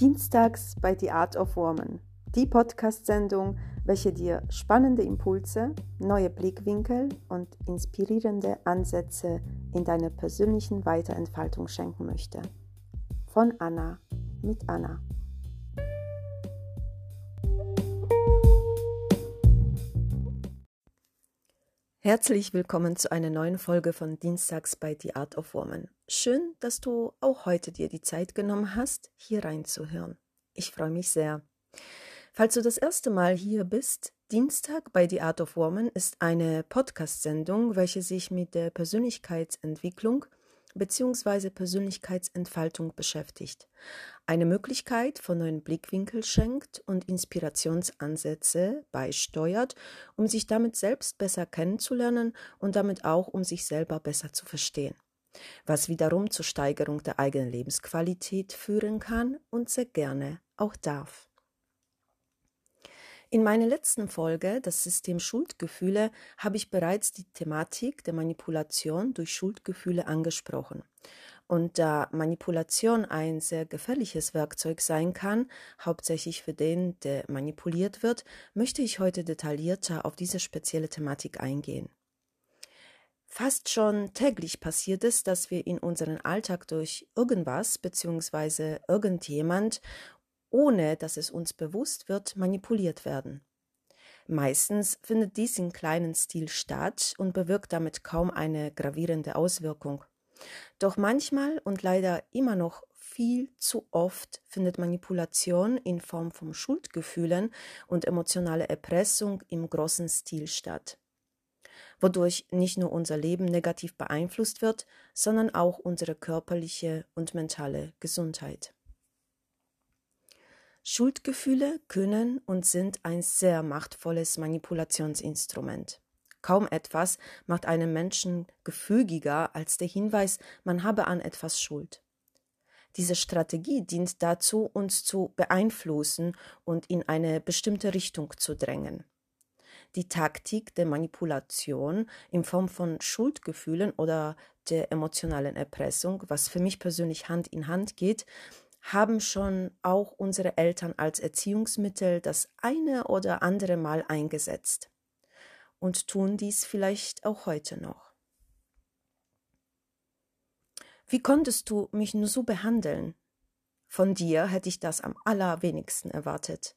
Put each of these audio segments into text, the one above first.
Dienstags bei The Art of Woman, die Podcast-Sendung, welche dir spannende Impulse, neue Blickwinkel und inspirierende Ansätze in deiner persönlichen Weiterentfaltung schenken möchte. Von Anna mit Anna. Herzlich willkommen zu einer neuen Folge von Dienstags bei The Art of Woman. Schön, dass du auch heute dir die Zeit genommen hast, hier reinzuhören. Ich freue mich sehr. Falls du das erste Mal hier bist, Dienstag bei The Art of Woman ist eine Podcast-Sendung, welche sich mit der Persönlichkeitsentwicklung bzw. Persönlichkeitsentfaltung beschäftigt. Eine Möglichkeit von neuen Blickwinkel schenkt und Inspirationsansätze beisteuert, um sich damit selbst besser kennenzulernen und damit auch um sich selber besser zu verstehen. Was wiederum zur Steigerung der eigenen Lebensqualität führen kann und sehr gerne auch darf. In meiner letzten Folge, das System Schuldgefühle, habe ich bereits die Thematik der Manipulation durch Schuldgefühle angesprochen. Und da Manipulation ein sehr gefährliches Werkzeug sein kann, hauptsächlich für den, der manipuliert wird, möchte ich heute detaillierter auf diese spezielle Thematik eingehen. Fast schon täglich passiert es, dass wir in unserem Alltag durch irgendwas bzw. irgendjemand ohne dass es uns bewusst wird, manipuliert werden. Meistens findet dies in kleinen Stil statt und bewirkt damit kaum eine gravierende Auswirkung. Doch manchmal und leider immer noch viel zu oft findet Manipulation in Form von Schuldgefühlen und emotionale Erpressung im großen Stil statt, wodurch nicht nur unser Leben negativ beeinflusst wird, sondern auch unsere körperliche und mentale Gesundheit. Schuldgefühle können und sind ein sehr machtvolles Manipulationsinstrument. Kaum etwas macht einen Menschen gefügiger als der Hinweis, man habe an etwas Schuld. Diese Strategie dient dazu, uns zu beeinflussen und in eine bestimmte Richtung zu drängen. Die Taktik der Manipulation in Form von Schuldgefühlen oder der emotionalen Erpressung, was für mich persönlich Hand in Hand geht, haben schon auch unsere Eltern als Erziehungsmittel das eine oder andere Mal eingesetzt und tun dies vielleicht auch heute noch. Wie konntest du mich nur so behandeln? Von dir hätte ich das am allerwenigsten erwartet.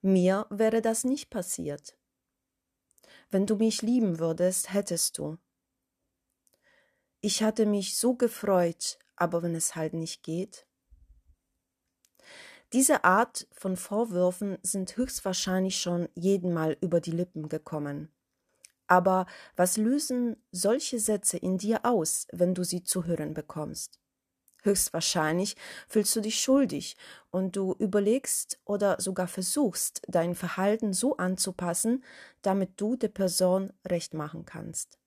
Mir wäre das nicht passiert. Wenn du mich lieben würdest, hättest du. Ich hatte mich so gefreut, aber wenn es halt nicht geht. Diese Art von Vorwürfen sind höchstwahrscheinlich schon jeden Mal über die Lippen gekommen. Aber was lösen solche Sätze in dir aus, wenn du sie zu hören bekommst? Höchstwahrscheinlich fühlst du dich schuldig und du überlegst oder sogar versuchst, dein Verhalten so anzupassen, damit du der Person recht machen kannst.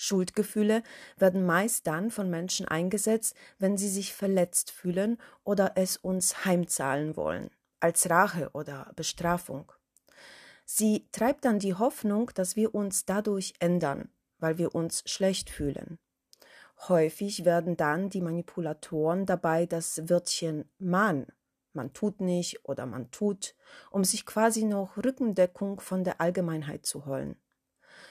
Schuldgefühle werden meist dann von Menschen eingesetzt, wenn sie sich verletzt fühlen oder es uns heimzahlen wollen, als Rache oder Bestrafung. Sie treibt dann die Hoffnung, dass wir uns dadurch ändern, weil wir uns schlecht fühlen. Häufig werden dann die Manipulatoren dabei das Wörtchen Mann, man tut nicht oder man tut, um sich quasi noch Rückendeckung von der Allgemeinheit zu holen.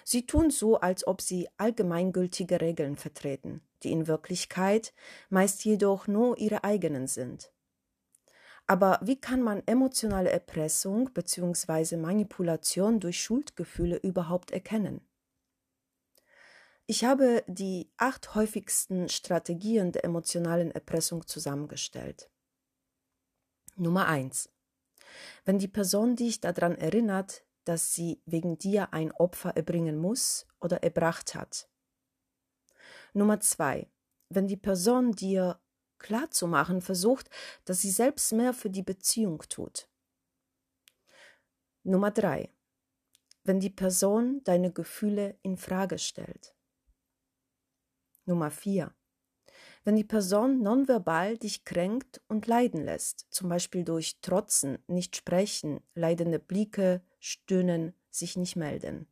Sie tun so, als ob sie allgemeingültige Regeln vertreten, die in Wirklichkeit meist jedoch nur ihre eigenen sind. Aber wie kann man emotionale Erpressung bzw. Manipulation durch Schuldgefühle überhaupt erkennen? Ich habe die acht häufigsten Strategien der emotionalen Erpressung zusammengestellt. Nummer eins: Wenn die Person dich daran erinnert, dass sie wegen dir ein Opfer erbringen muss oder erbracht hat. Nummer zwei, wenn die Person dir klarzumachen versucht, dass sie selbst mehr für die Beziehung tut. Nummer drei, wenn die Person deine Gefühle in Frage stellt. Nummer vier, wenn die Person nonverbal dich kränkt und leiden lässt, zum Beispiel durch Trotzen, nicht sprechen, leidende Blicke, Stöhnen, sich nicht melden.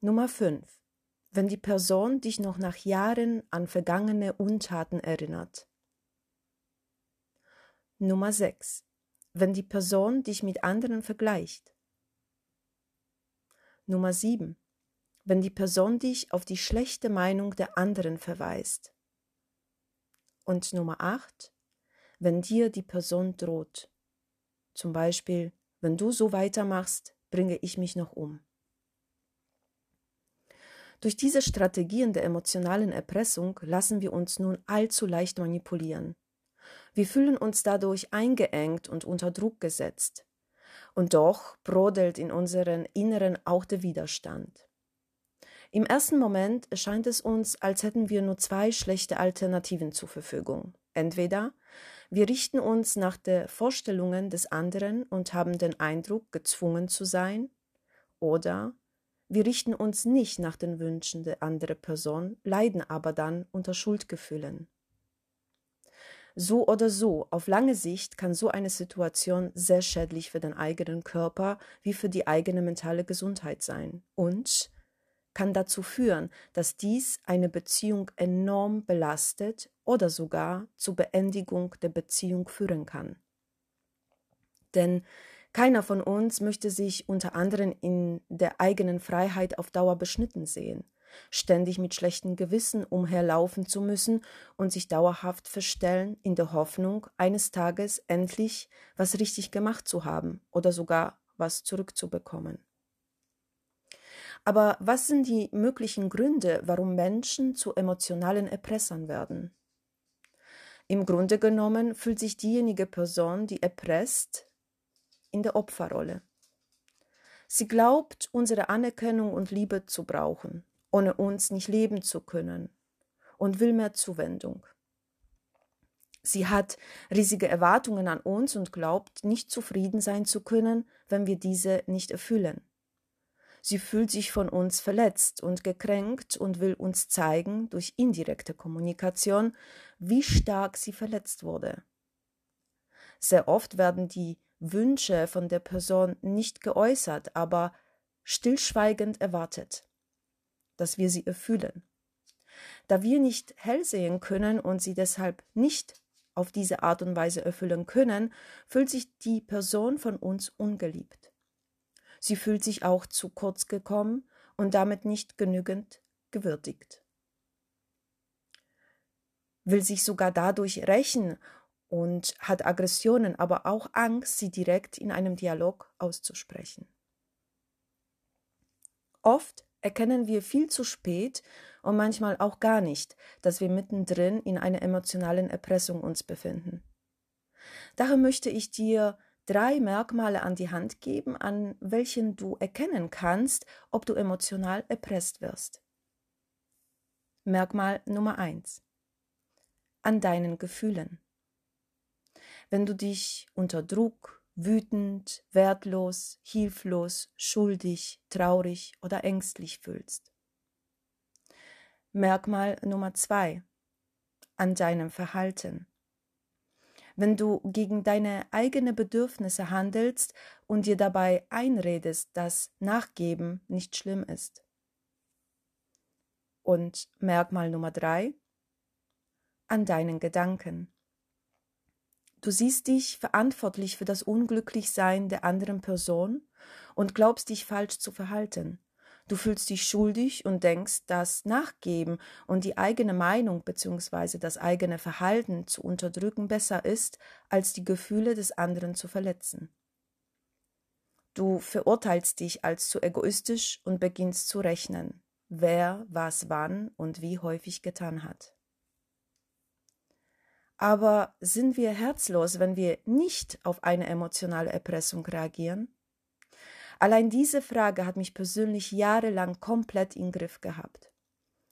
Nummer 5. Wenn die Person dich noch nach Jahren an vergangene Untaten erinnert. Nummer 6. Wenn die Person dich mit anderen vergleicht. Nummer 7. Wenn die Person dich auf die schlechte Meinung der anderen verweist. Und Nummer 8. Wenn dir die Person droht. Zum Beispiel, wenn du so weitermachst, bringe ich mich noch um. Durch diese Strategien der emotionalen Erpressung lassen wir uns nun allzu leicht manipulieren. Wir fühlen uns dadurch eingeengt und unter Druck gesetzt. Und doch brodelt in unseren Inneren auch der Widerstand. Im ersten Moment erscheint es uns, als hätten wir nur zwei schlechte Alternativen zur Verfügung. Entweder wir richten uns nach den Vorstellungen des anderen und haben den Eindruck, gezwungen zu sein, oder wir richten uns nicht nach den Wünschen der anderen Person, leiden aber dann unter Schuldgefühlen. So oder so, auf lange Sicht kann so eine Situation sehr schädlich für den eigenen Körper wie für die eigene mentale Gesundheit sein und kann dazu führen, dass dies eine Beziehung enorm belastet oder sogar zur Beendigung der Beziehung führen kann. Denn keiner von uns möchte sich unter anderem in der eigenen Freiheit auf Dauer beschnitten sehen, ständig mit schlechtem Gewissen umherlaufen zu müssen und sich dauerhaft verstellen in der Hoffnung, eines Tages endlich was richtig gemacht zu haben oder sogar was zurückzubekommen. Aber was sind die möglichen Gründe, warum Menschen zu emotionalen Erpressern werden? Im Grunde genommen fühlt sich diejenige Person, die erpresst, in der Opferrolle. Sie glaubt, unsere Anerkennung und Liebe zu brauchen, ohne uns nicht leben zu können, und will mehr Zuwendung. Sie hat riesige Erwartungen an uns und glaubt, nicht zufrieden sein zu können, wenn wir diese nicht erfüllen. Sie fühlt sich von uns verletzt und gekränkt und will uns zeigen, durch indirekte Kommunikation, wie stark sie verletzt wurde. Sehr oft werden die Wünsche von der Person nicht geäußert, aber stillschweigend erwartet, dass wir sie erfüllen. Da wir nicht hell sehen können und sie deshalb nicht auf diese Art und Weise erfüllen können, fühlt sich die Person von uns ungeliebt. Sie fühlt sich auch zu kurz gekommen und damit nicht genügend gewürdigt. Will sich sogar dadurch rächen und hat Aggressionen, aber auch Angst, sie direkt in einem Dialog auszusprechen. Oft erkennen wir viel zu spät und manchmal auch gar nicht, dass wir mittendrin in einer emotionalen Erpressung uns befinden. Daher möchte ich dir drei Merkmale an die Hand geben, an welchen du erkennen kannst, ob du emotional erpresst wirst. Merkmal Nummer eins: An deinen Gefühlen wenn du dich unter Druck, wütend, wertlos, hilflos, schuldig, traurig oder ängstlich fühlst. Merkmal Nummer zwei an deinem Verhalten. Wenn du gegen deine eigenen Bedürfnisse handelst und dir dabei einredest, dass Nachgeben nicht schlimm ist. Und Merkmal Nummer drei an deinen Gedanken. Du siehst dich verantwortlich für das Unglücklichsein der anderen Person und glaubst dich falsch zu verhalten. Du fühlst dich schuldig und denkst, dass Nachgeben und die eigene Meinung bzw. das eigene Verhalten zu unterdrücken besser ist, als die Gefühle des anderen zu verletzen. Du verurteilst dich als zu egoistisch und beginnst zu rechnen, wer was wann und wie häufig getan hat. Aber sind wir herzlos, wenn wir nicht auf eine emotionale Erpressung reagieren? Allein diese Frage hat mich persönlich jahrelang komplett im Griff gehabt.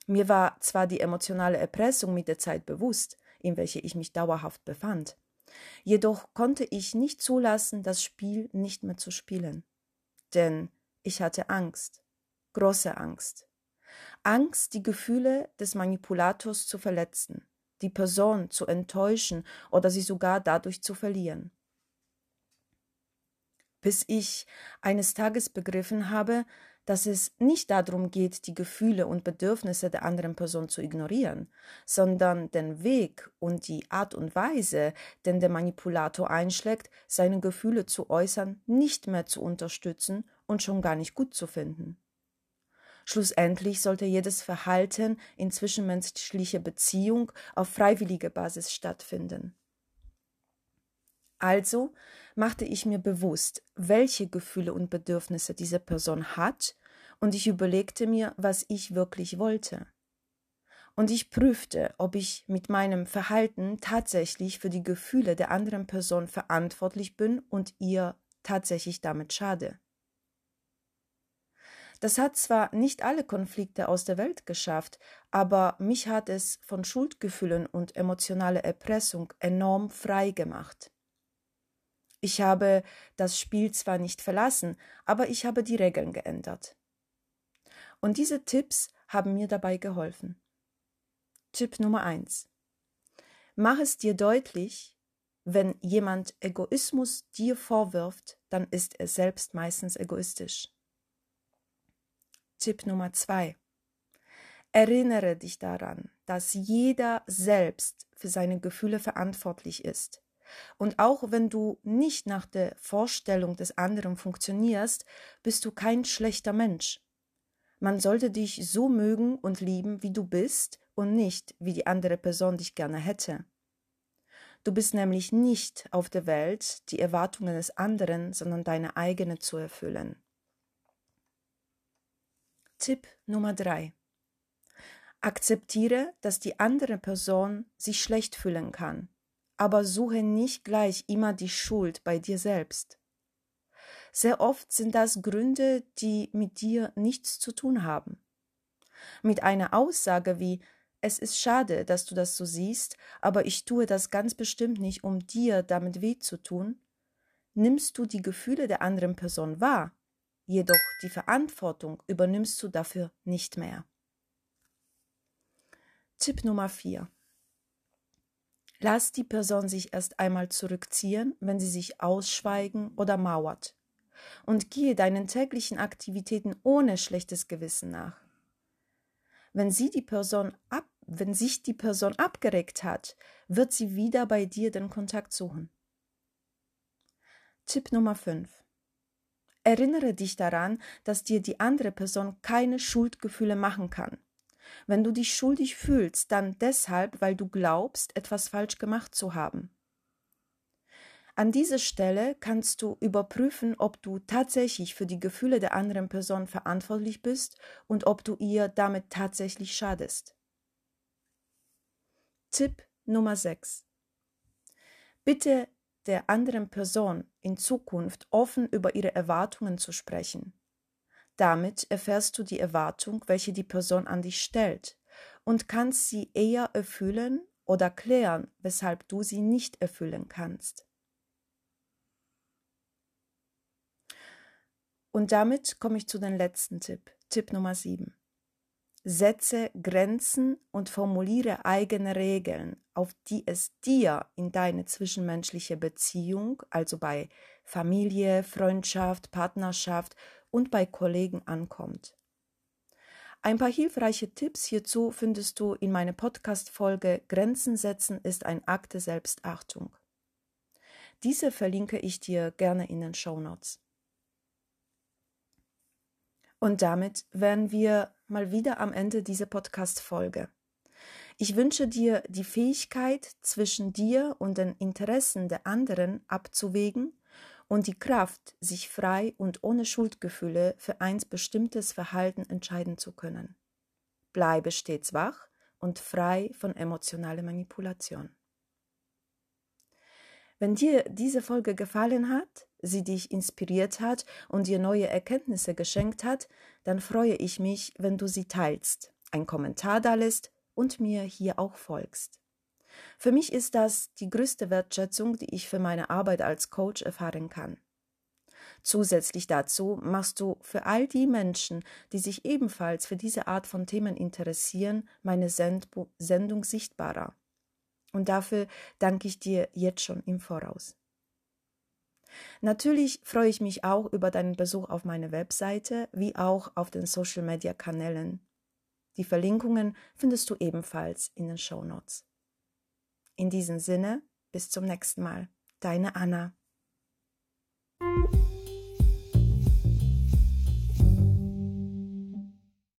Mir war zwar die emotionale Erpressung mit der Zeit bewusst, in welcher ich mich dauerhaft befand, jedoch konnte ich nicht zulassen, das Spiel nicht mehr zu spielen. Denn ich hatte Angst, große Angst. Angst, die Gefühle des Manipulators zu verletzen, die Person zu enttäuschen oder sie sogar dadurch zu verlieren. Bis ich eines Tages begriffen habe, dass es nicht darum geht, die Gefühle und Bedürfnisse der anderen Person zu ignorieren, sondern den Weg und die Art und Weise, den der Manipulator einschlägt, seine Gefühle zu äußern, nicht mehr zu unterstützen und schon gar nicht gut zu finden. Schlussendlich sollte jedes Verhalten in zwischenmenschlicher Beziehung auf freiwilliger Basis stattfinden. Also machte ich mir bewusst, welche Gefühle und Bedürfnisse diese Person hat, und ich überlegte mir, was ich wirklich wollte. Und ich prüfte, ob ich mit meinem Verhalten tatsächlich für die Gefühle der anderen Person verantwortlich bin und ihr tatsächlich damit schade. Das hat zwar nicht alle Konflikte aus der Welt geschafft, aber mich hat es von Schuldgefühlen und emotionaler Erpressung enorm frei gemacht. Ich habe das Spiel zwar nicht verlassen, aber ich habe die Regeln geändert. Und diese Tipps haben mir dabei geholfen. Tipp Nummer eins: Mach es dir deutlich, wenn jemand Egoismus dir vorwirft, dann ist er selbst meistens egoistisch. Tipp Nummer zwei: Erinnere dich daran, dass jeder selbst für seine Gefühle verantwortlich ist. Und auch wenn du nicht nach der Vorstellung des anderen funktionierst, bist du kein schlechter Mensch. Man sollte dich so mögen und lieben, wie du bist und nicht, wie die andere Person dich gerne hätte. Du bist nämlich nicht auf der Welt, die Erwartungen des anderen, sondern deine eigene zu erfüllen. Tipp Nummer drei: Akzeptiere, dass die andere Person sich schlecht fühlen kann aber suche nicht gleich immer die Schuld bei dir selbst. Sehr oft sind das Gründe, die mit dir nichts zu tun haben. Mit einer Aussage wie es ist schade, dass du das so siehst, aber ich tue das ganz bestimmt nicht, um dir damit weh zu tun, nimmst du die Gefühle der anderen Person wahr, jedoch die Verantwortung übernimmst du dafür nicht mehr. Tipp Nummer 4. Lass die Person sich erst einmal zurückziehen, wenn sie sich ausschweigen oder mauert. Und gehe deinen täglichen Aktivitäten ohne schlechtes Gewissen nach. Wenn sie die Person ab, wenn sich die Person abgeregt hat, wird sie wieder bei dir den Kontakt suchen. Tipp Nummer 5. Erinnere dich daran, dass dir die andere Person keine Schuldgefühle machen kann. Wenn du dich schuldig fühlst, dann deshalb, weil du glaubst, etwas falsch gemacht zu haben. An dieser Stelle kannst du überprüfen, ob du tatsächlich für die Gefühle der anderen Person verantwortlich bist und ob du ihr damit tatsächlich schadest. Tipp Nummer 6. Bitte der anderen Person in Zukunft offen über ihre Erwartungen zu sprechen. Damit erfährst du die Erwartung, welche die Person an dich stellt, und kannst sie eher erfüllen oder klären, weshalb du sie nicht erfüllen kannst. Und damit komme ich zu dem letzten Tipp, Tipp Nummer 7. Setze Grenzen und formuliere eigene Regeln, auf die es dir in deine zwischenmenschliche Beziehung, also bei Familie, Freundschaft, Partnerschaft und bei Kollegen ankommt. Ein paar hilfreiche Tipps hierzu findest du in meiner Podcast-Folge Grenzen setzen ist ein Akt der Selbstachtung. Diese verlinke ich dir gerne in den Show Notes. Und damit wären wir mal wieder am Ende dieser Podcast-Folge. Ich wünsche dir die Fähigkeit, zwischen dir und den Interessen der anderen abzuwägen und die Kraft, sich frei und ohne Schuldgefühle für ein bestimmtes Verhalten entscheiden zu können. Bleibe stets wach und frei von emotionaler Manipulation. Wenn dir diese Folge gefallen hat, sie dich inspiriert hat und dir neue Erkenntnisse geschenkt hat, dann freue ich mich, wenn du sie teilst, einen Kommentar da lässt und mir hier auch folgst. Für mich ist das die größte Wertschätzung, die ich für meine Arbeit als Coach erfahren kann. Zusätzlich dazu machst du für all die Menschen, die sich ebenfalls für diese Art von Themen interessieren, meine Send Sendung sichtbarer. Und dafür danke ich dir jetzt schon im Voraus. Natürlich freue ich mich auch über deinen Besuch auf meiner Webseite wie auch auf den Social Media Kanälen. Die Verlinkungen findest du ebenfalls in den Show Notes. In diesem Sinne, bis zum nächsten Mal. Deine Anna.